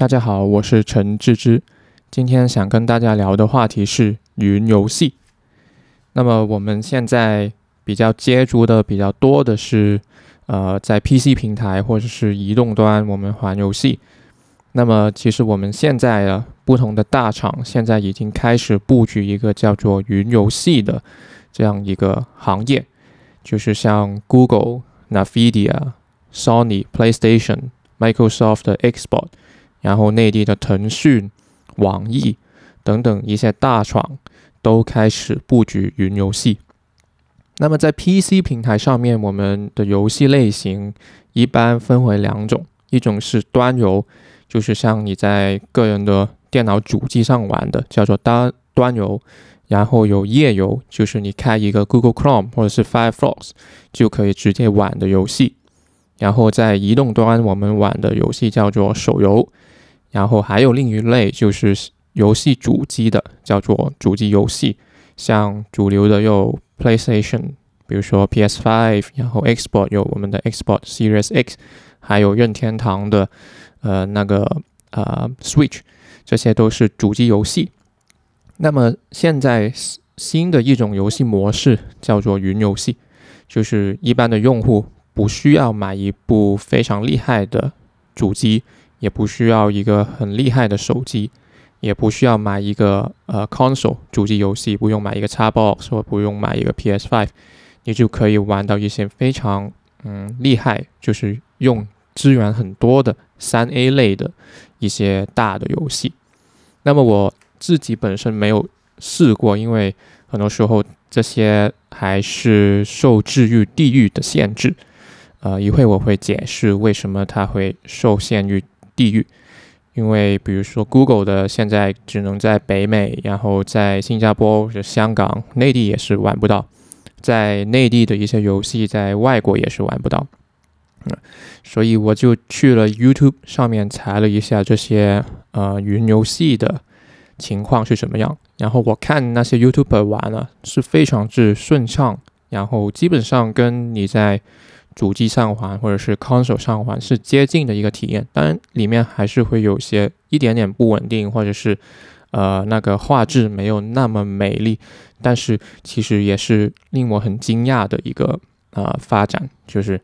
大家好，我是陈志之。今天想跟大家聊的话题是云游戏。那么我们现在比较接触的比较多的是，呃，在 PC 平台或者是移动端我们玩游戏。那么其实我们现在的不同的大厂现在已经开始布局一个叫做云游戏的这样一个行业，就是像 Google、Nvidia、Sony、PlayStation、Microsoft 的 Xbox。然后内地的腾讯、网易等等一些大厂都开始布局云游戏。那么在 PC 平台上面，我们的游戏类型一般分为两种，一种是端游，就是像你在个人的电脑主机上玩的，叫做端端游；然后有页游，就是你开一个 Google Chrome 或者是 Firefox 就可以直接玩的游戏。然后在移动端，我们玩的游戏叫做手游。然后还有另一类就是游戏主机的，叫做主机游戏，像主流的有 PlayStation，比如说 PS5，然后 Xbox 有我们的 Xbox Series X，还有任天堂的呃那个呃 Switch，这些都是主机游戏。那么现在新的一种游戏模式叫做云游戏，就是一般的用户不需要买一部非常厉害的主机。也不需要一个很厉害的手机，也不需要买一个呃 console 主机游戏，不用买一个 Xbox 或不用买一个 PS5，你就可以玩到一些非常嗯厉害，就是用资源很多的三 A 类的一些大的游戏。那么我自己本身没有试过，因为很多时候这些还是受制于地域的限制。呃，一会我会解释为什么它会受限于。地域，因为比如说 Google 的现在只能在北美，然后在新加坡香港、内地也是玩不到，在内地的一些游戏在外国也是玩不到，嗯，所以我就去了 YouTube 上面查了一下这些呃云游戏的情况是什么样，然后我看那些 YouTuber 玩了是非常之顺畅，然后基本上跟你在主机上环或者是 console 上环是接近的一个体验，当然里面还是会有些一点点不稳定，或者是呃那个画质没有那么美丽，但是其实也是令我很惊讶的一个呃发展，就是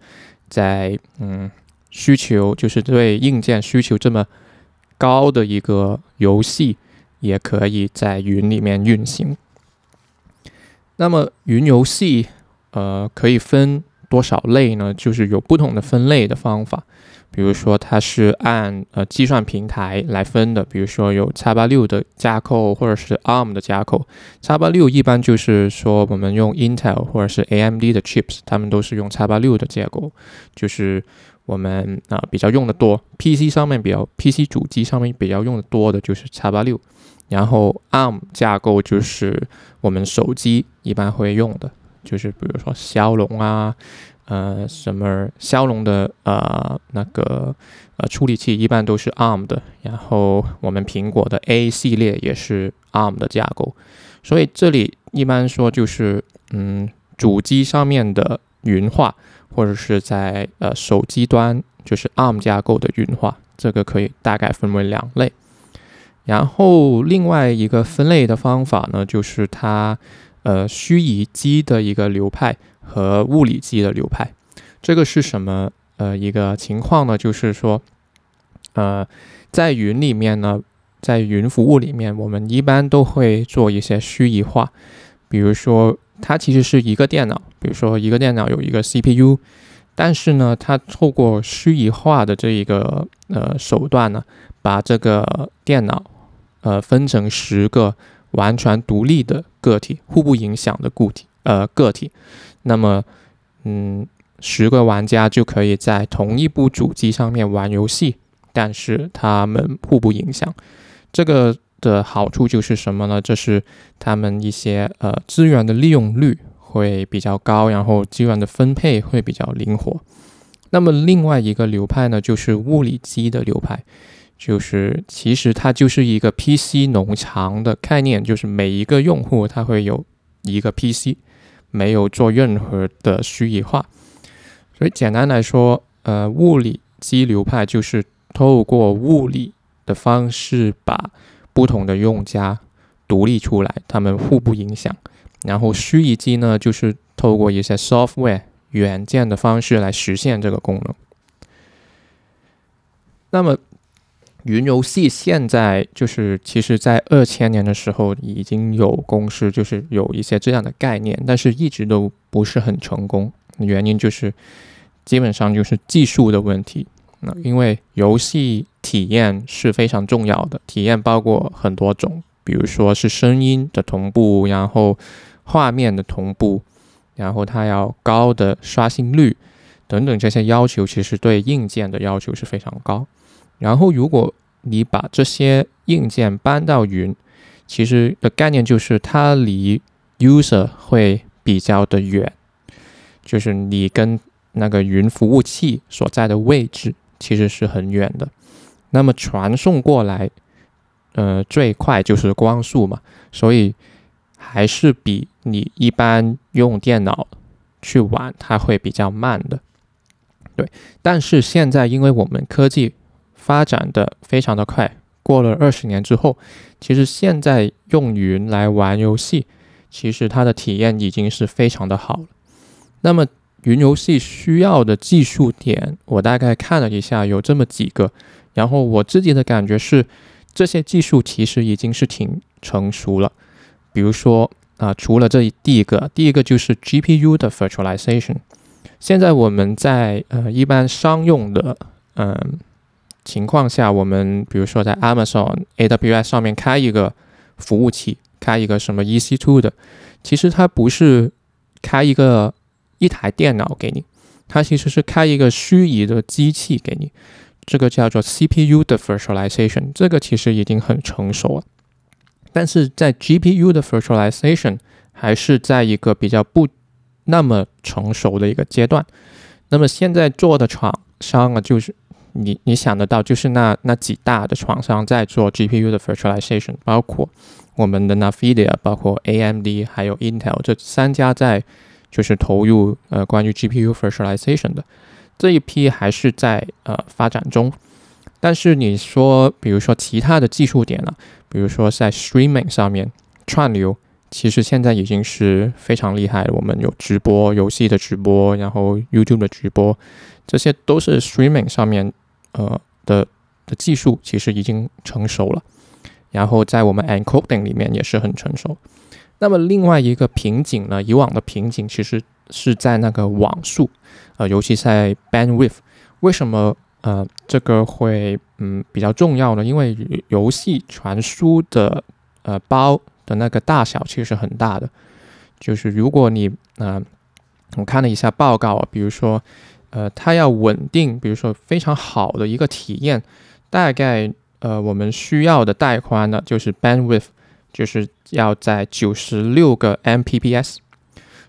在嗯需求就是对硬件需求这么高的一个游戏，也可以在云里面运行。那么云游戏呃可以分。多少类呢？就是有不同的分类的方法，比如说它是按呃计算平台来分的，比如说有叉八六的架构或者是 ARM 的架构。叉八六一般就是说我们用 Intel 或者是 AMD 的 chips，他们都是用叉八六的架构，就是我们啊比较用的多。PC 上面比较 PC 主机上面比较用的多的就是叉八六，然后 ARM 架构就是我们手机一般会用的。就是比如说骁龙啊，呃，什么骁龙的呃那个呃处理器一般都是 ARM 的，然后我们苹果的 A 系列也是 ARM 的架构，所以这里一般说就是嗯主机上面的云化，或者是在呃手机端就是 ARM 架构的云化，这个可以大概分为两类，然后另外一个分类的方法呢，就是它。呃，虚拟机的一个流派和物理机的流派，这个是什么？呃，一个情况呢，就是说，呃，在云里面呢，在云服务里面，我们一般都会做一些虚拟化，比如说，它其实是一个电脑，比如说一个电脑有一个 CPU，但是呢，它透过虚拟化的这一个呃手段呢，把这个电脑呃分成十个。完全独立的个体，互不影响的固体，呃，个体。那么，嗯，十个玩家就可以在同一部主机上面玩游戏，但是他们互不影响。这个的好处就是什么呢？这是他们一些呃资源的利用率会比较高，然后资源的分配会比较灵活。那么另外一个流派呢，就是物理机的流派。就是其实它就是一个 PC 农场的概念，就是每一个用户他会有一个 PC，没有做任何的虚拟化。所以简单来说，呃，物理机流派就是透过物理的方式把不同的用家独立出来，他们互不影响。然后虚拟机呢，就是透过一些 software 软件的方式来实现这个功能。那么云游戏现在就是，其实，在二千年的时候已经有公司，就是有一些这样的概念，但是一直都不是很成功。原因就是基本上就是技术的问题。那因为游戏体验是非常重要的，体验包括很多种，比如说是声音的同步，然后画面的同步，然后它要高的刷新率等等这些要求，其实对硬件的要求是非常高。然后，如果你把这些硬件搬到云，其实的概念就是它离 user 会比较的远，就是你跟那个云服务器所在的位置其实是很远的。那么传送过来，呃，最快就是光速嘛，所以还是比你一般用电脑去玩它会比较慢的。对，但是现在因为我们科技发展的非常的快，过了二十年之后，其实现在用云来玩游戏，其实它的体验已经是非常的好了。那么云游戏需要的技术点，我大概看了一下，有这么几个。然后我自己的感觉是，这些技术其实已经是挺成熟了。比如说啊，除了这第一个，第一个就是 GPU 的 virtualization。现在我们在呃一般商用的嗯。情况下，我们比如说在 Amazon AWS 上面开一个服务器，开一个什么 EC2 的，其实它不是开一个一台电脑给你，它其实是开一个虚拟的机器给你，这个叫做 CPU 的 virtualization，这个其实已经很成熟了。但是在 GPU 的 virtualization 还是在一个比较不那么成熟的一个阶段。那么现在做的厂商啊，就是。你你想得到，就是那那几大的厂商在做 GPU 的 virtualization，包括我们的 Nvidia，包括 AMD，还有 Intel 这三家在就是投入呃关于 GPU virtualization 的这一批还是在呃发展中。但是你说，比如说其他的技术点了，比如说在 streaming 上面串流，其实现在已经是非常厉害。我们有直播游戏的直播，然后 YouTube 的直播，这些都是 streaming 上面。呃的的技术其实已经成熟了，然后在我们 encoding 里面也是很成熟。那么另外一个瓶颈呢，以往的瓶颈其实是在那个网速，呃，尤其在 bandwidth。为什么呃这个会嗯比较重要呢？因为游戏传输的呃包的那个大小其实很大的，就是如果你呃我看了一下报告啊，比如说。呃，它要稳定，比如说非常好的一个体验，大概呃我们需要的带宽呢，就是 bandwidth，就是要在九十六个 Mbps。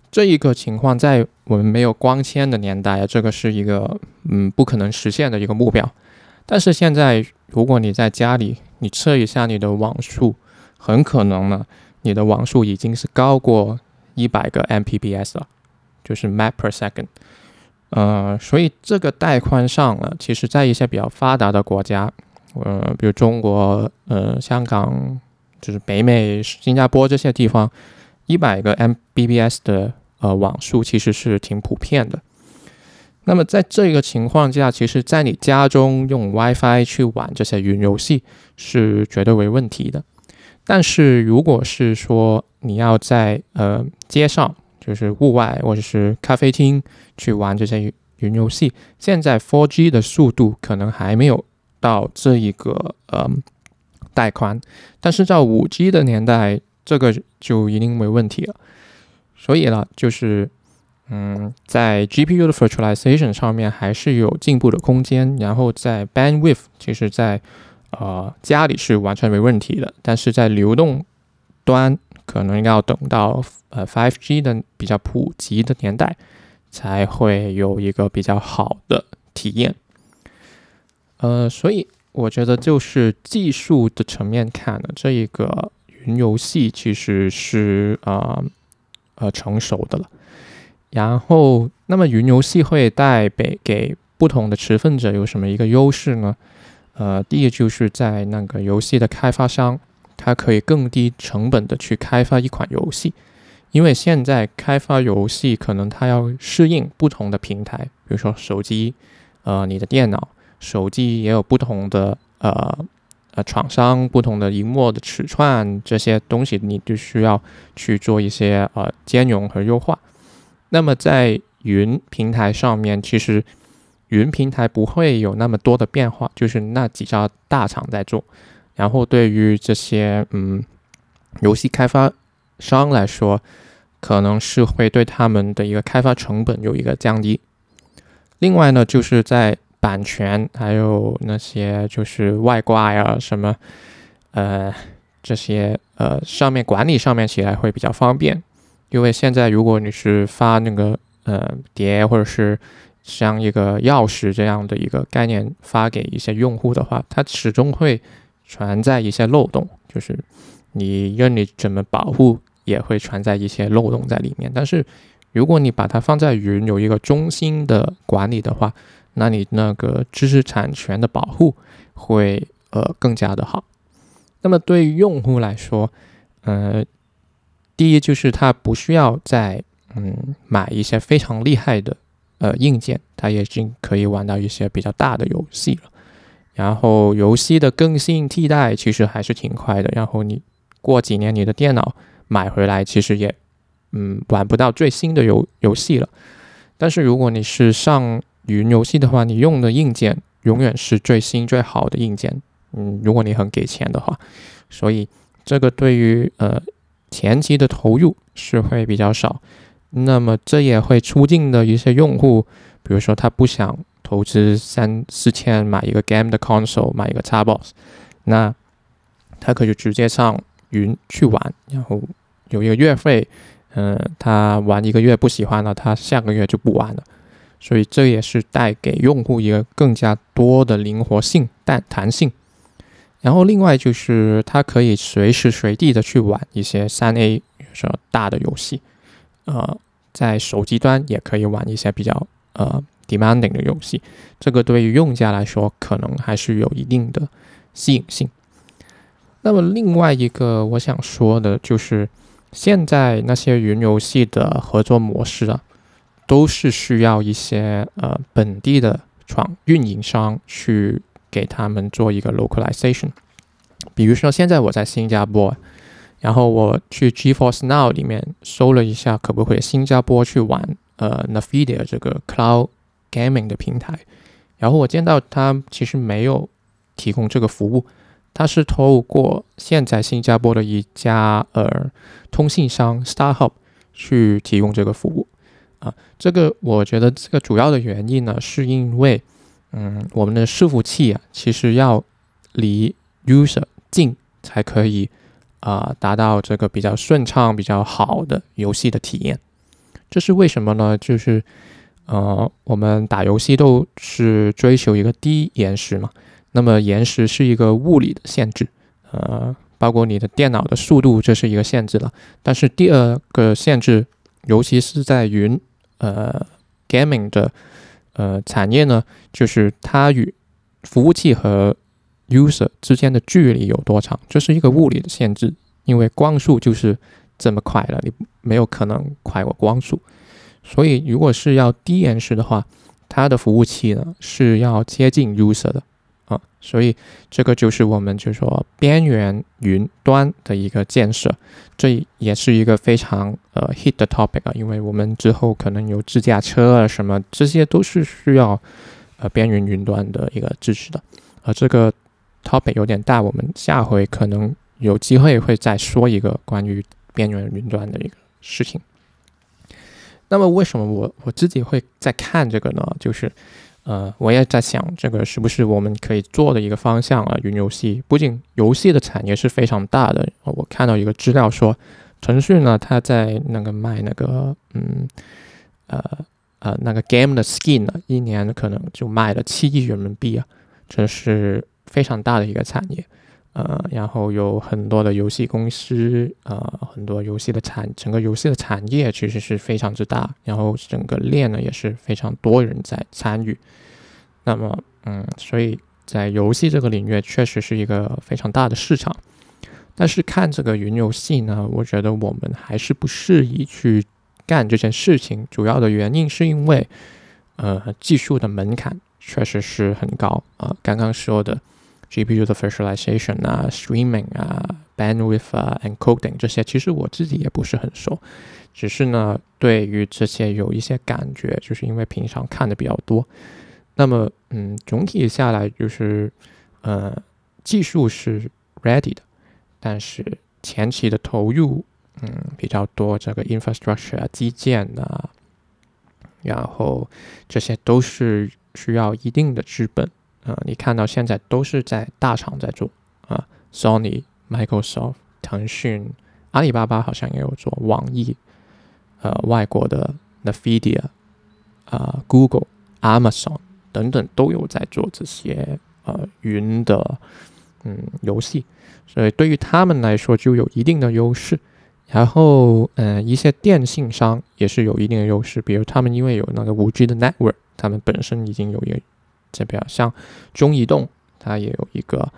这一个情况在我们没有光纤的年代啊，这个是一个嗯不可能实现的一个目标。但是现在，如果你在家里，你测一下你的网速，很可能呢，你的网速已经是高过一百个 Mbps 了，就是 m a p per second。呃，所以这个带宽上呢，其实在一些比较发达的国家，呃，比如中国、呃，香港，就是北美、新加坡这些地方，一百个 Mbps 的呃网速其实是挺普遍的。那么在这个情况下，其实，在你家中用 WiFi 去玩这些云游戏是绝对没问题的。但是如果是说你要在呃街上，就是户外或者是咖啡厅去玩这些云游戏，现在 4G 的速度可能还没有到这一个呃带宽，但是在 5G 的年代，这个就一定没问题了。所以呢，就是嗯，在 GPU 的 virtualization 上面还是有进步的空间，然后在 bandwidth，其实在呃家里是完全没问题的，但是在流动端。可能要等到呃 5G 的比较普及的年代，才会有一个比较好的体验。呃，所以我觉得就是技术的层面看呢，这一个云游戏其实是啊呃成熟的了。然后，那么云游戏会带给给不同的持份者有什么一个优势呢？呃，第一就是在那个游戏的开发商，它可以更低成本的去开发一款游戏，因为现在开发游戏可能它要适应不同的平台，比如说手机，呃，你的电脑，手机也有不同的呃呃厂商，不同的荧幕的尺寸这些东西，你就需要去做一些呃兼容和优化。那么在云平台上面，其实。云平台不会有那么多的变化，就是那几家大厂在做。然后对于这些嗯游戏开发商来说，可能是会对他们的一个开发成本有一个降低。另外呢，就是在版权还有那些就是外挂呀什么呃这些呃上面管理上面起来会比较方便，因为现在如果你是发那个呃碟或者是像一个钥匙这样的一个概念发给一些用户的话，它始终会存在一些漏洞，就是你任你怎么保护，也会存在一些漏洞在里面。但是如果你把它放在云，有一个中心的管理的话，那你那个知识产权的保护会呃更加的好。那么对于用户来说，呃，第一就是他不需要再嗯买一些非常厉害的。呃，硬件它已经可以玩到一些比较大的游戏了，然后游戏的更新替代其实还是挺快的。然后你过几年你的电脑买回来，其实也嗯玩不到最新的游游戏了。但是如果你是上云游戏的话，你用的硬件永远是最新最好的硬件。嗯，如果你很给钱的话，所以这个对于呃前期的投入是会比较少。那么这也会促进的一些用户，比如说他不想投资三四千买一个 game 的 console，买一个 Xbox，那他可以直接上云去玩，然后有一个月费，嗯，他玩一个月不喜欢了，他下个月就不玩了，所以这也是带给用户一个更加多的灵活性、弹弹性。然后另外就是他可以随时随地的去玩一些三 A 什么大的游戏。呃，在手机端也可以玩一些比较呃 demanding 的游戏，这个对于用家来说可能还是有一定的吸引性。那么另外一个我想说的就是，现在那些云游戏的合作模式啊，都是需要一些呃本地的厂运营商去给他们做一个 localization。比如说现在我在新加坡。然后我去 GeForce Now 里面搜了一下，可不可以新加坡去玩呃 Nvidia 这个 Cloud Gaming 的平台。然后我见到它其实没有提供这个服务，它是透过现在新加坡的一家呃通信商 StarHub 去提供这个服务。啊，这个我觉得这个主要的原因呢，是因为嗯我们的伺服器啊，其实要离 User 近才可以。啊，达到这个比较顺畅、比较好的游戏的体验，这是为什么呢？就是，呃，我们打游戏都是追求一个低延时嘛。那么延时是一个物理的限制，呃，包括你的电脑的速度，这是一个限制了。但是第二个限制，尤其是在云呃 gaming 的呃产业呢，就是它与服务器和 user 之间的距离有多长，这是一个物理的限制，因为光速就是这么快了，你没有可能快过光速。所以，如果是要低延时的话，它的服务器呢是要接近 user 的啊。所以，这个就是我们就说边缘云端的一个建设，这也是一个非常呃 hit 的 topic 啊，因为我们之后可能有自驾车啊什么，这些都是需要呃边缘云端的一个支持的，而这个。topic 有点大，我们下回可能有机会会再说一个关于边缘云端的一个事情。那么为什么我我自己会在看这个呢？就是呃，我也在想这个是不是我们可以做的一个方向啊？云游戏不仅游戏的产业是非常大的，我看到一个资料说，腾讯呢，它在那个卖那个嗯呃呃那个 game 的 skin 呢，一年可能就卖了七亿人民币啊，这是。非常大的一个产业，呃，然后有很多的游戏公司，呃，很多游戏的产，整个游戏的产业其实是非常之大，然后整个链呢也是非常多人在参与。那么，嗯，所以在游戏这个领域确实是一个非常大的市场。但是看这个云游戏呢，我觉得我们还是不适宜去干这件事情。主要的原因是因为，呃，技术的门槛确实是很高啊。刚刚说的 GPU 的 virtualization 啊、streaming 啊、bandwidth 啊、encoding 这些，其实我自己也不是很熟，只是呢，对于这些有一些感觉，就是因为平常看的比较多。那么，嗯，总体下来就是，呃，技术是 ready 的。但是前期的投入，嗯，比较多，这个 infrastructure 啊，基建啊，然后这些都是需要一定的资本啊。你看到现在都是在大厂在做啊，Sony、Microsoft、腾讯、阿里巴巴好像也有做，网易，呃，外国的 Nvidia 啊，Google、Amazon 等等都有在做这些呃云的嗯游戏。所以对于他们来说就有一定的优势，然后嗯，一些电信商也是有一定的优势，比如他们因为有那个五 G 的 network，他们本身已经有一个这边像中移动，它也有一个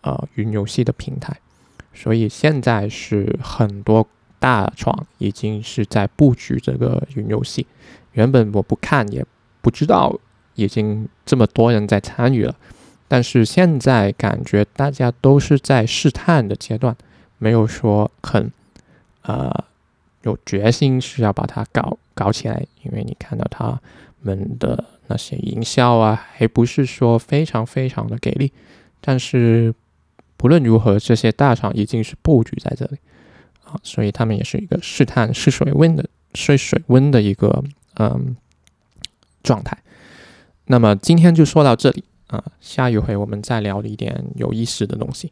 呃云游戏的平台，所以现在是很多大厂已经是在布局这个云游戏，原本我不看也不知道已经这么多人在参与了。但是现在感觉大家都是在试探的阶段，没有说很，呃，有决心是要把它搞搞起来。因为你看到他们的那些营销啊，还不是说非常非常的给力。但是不论如何，这些大厂已经是布局在这里啊，所以他们也是一个试探试水温的试水温的一个嗯状态。那么今天就说到这里。啊，下一回我们再聊一点有意思的东西。